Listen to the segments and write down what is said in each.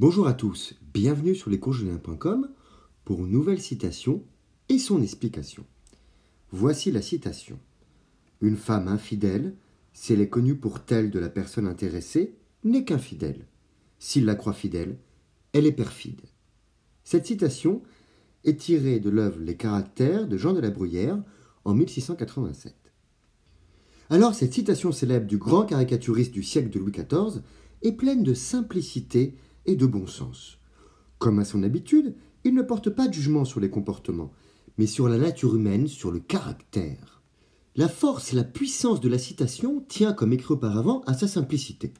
Bonjour à tous, bienvenue sur lescoursjulien.com pour une nouvelle citation et son explication. Voici la citation. Une femme infidèle, si elle est connue pour telle de la personne intéressée, n'est qu'infidèle. S'il la croit fidèle, elle est perfide. Cette citation est tirée de l'œuvre Les caractères de Jean de la Bruyère en 1687. Alors cette citation célèbre du grand caricaturiste du siècle de Louis XIV est pleine de simplicité et de bon sens. Comme à son habitude, il ne porte pas de jugement sur les comportements, mais sur la nature humaine, sur le caractère. La force et la puissance de la citation tient, comme écrit auparavant, à sa simplicité.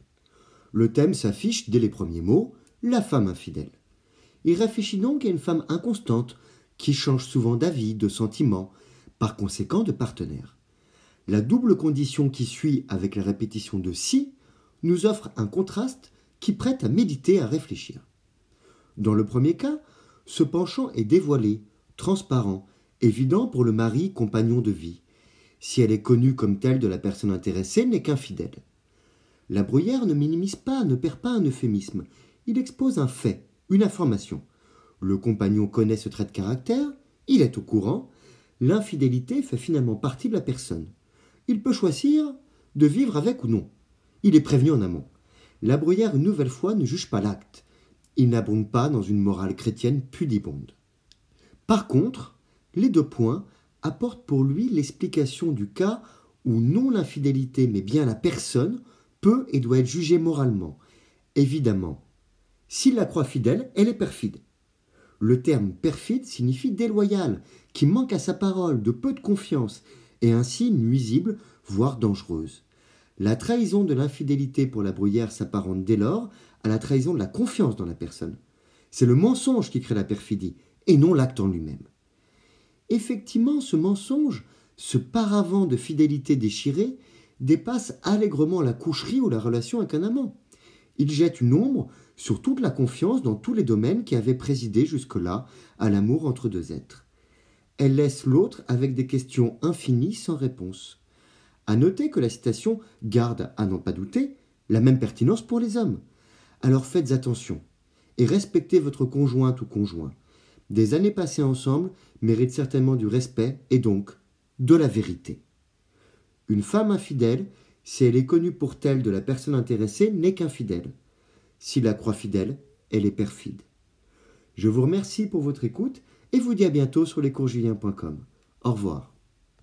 Le thème s'affiche dès les premiers mots, la femme infidèle. Il réfléchit donc à une femme inconstante, qui change souvent d'avis, de sentiments, par conséquent de partenaire. La double condition qui suit avec la répétition de si nous offre un contraste qui prête à méditer, à réfléchir. Dans le premier cas, ce penchant est dévoilé, transparent, évident pour le mari compagnon de vie. Si elle est connue comme telle de la personne intéressée, n'est qu'infidèle. La bruyère ne minimise pas, ne perd pas un euphémisme. Il expose un fait, une information. Le compagnon connaît ce trait de caractère, il est au courant, l'infidélité fait finalement partie de la personne. Il peut choisir de vivre avec ou non. Il est prévenu en amont. La bruyère, une nouvelle fois, ne juge pas l'acte. Il n'abonde pas dans une morale chrétienne pudibonde. Par contre, les deux points apportent pour lui l'explication du cas où non l'infidélité mais bien la personne peut et doit être jugée moralement. Évidemment, s'il la croit fidèle, elle est perfide. Le terme perfide signifie déloyal, qui manque à sa parole, de peu de confiance, et ainsi nuisible, voire dangereuse. La trahison de l'infidélité pour la bruyère s'apparente dès lors à la trahison de la confiance dans la personne. C'est le mensonge qui crée la perfidie, et non l'acte en lui-même. Effectivement, ce mensonge, ce paravent de fidélité déchirée, dépasse allègrement la coucherie ou la relation avec un amant. Il jette une ombre sur toute la confiance dans tous les domaines qui avaient présidé jusque-là à l'amour entre deux êtres. Elle laisse l'autre avec des questions infinies sans réponse. À noter que la citation garde, à n'en pas douter, la même pertinence pour les hommes. Alors faites attention et respectez votre conjointe ou conjoint. Des années passées ensemble méritent certainement du respect et donc de la vérité. Une femme infidèle, si elle est connue pour telle de la personne intéressée, n'est qu'infidèle. S'il la croit fidèle, elle est perfide. Je vous remercie pour votre écoute et vous dis à bientôt sur lescoursjulien.com. Au revoir.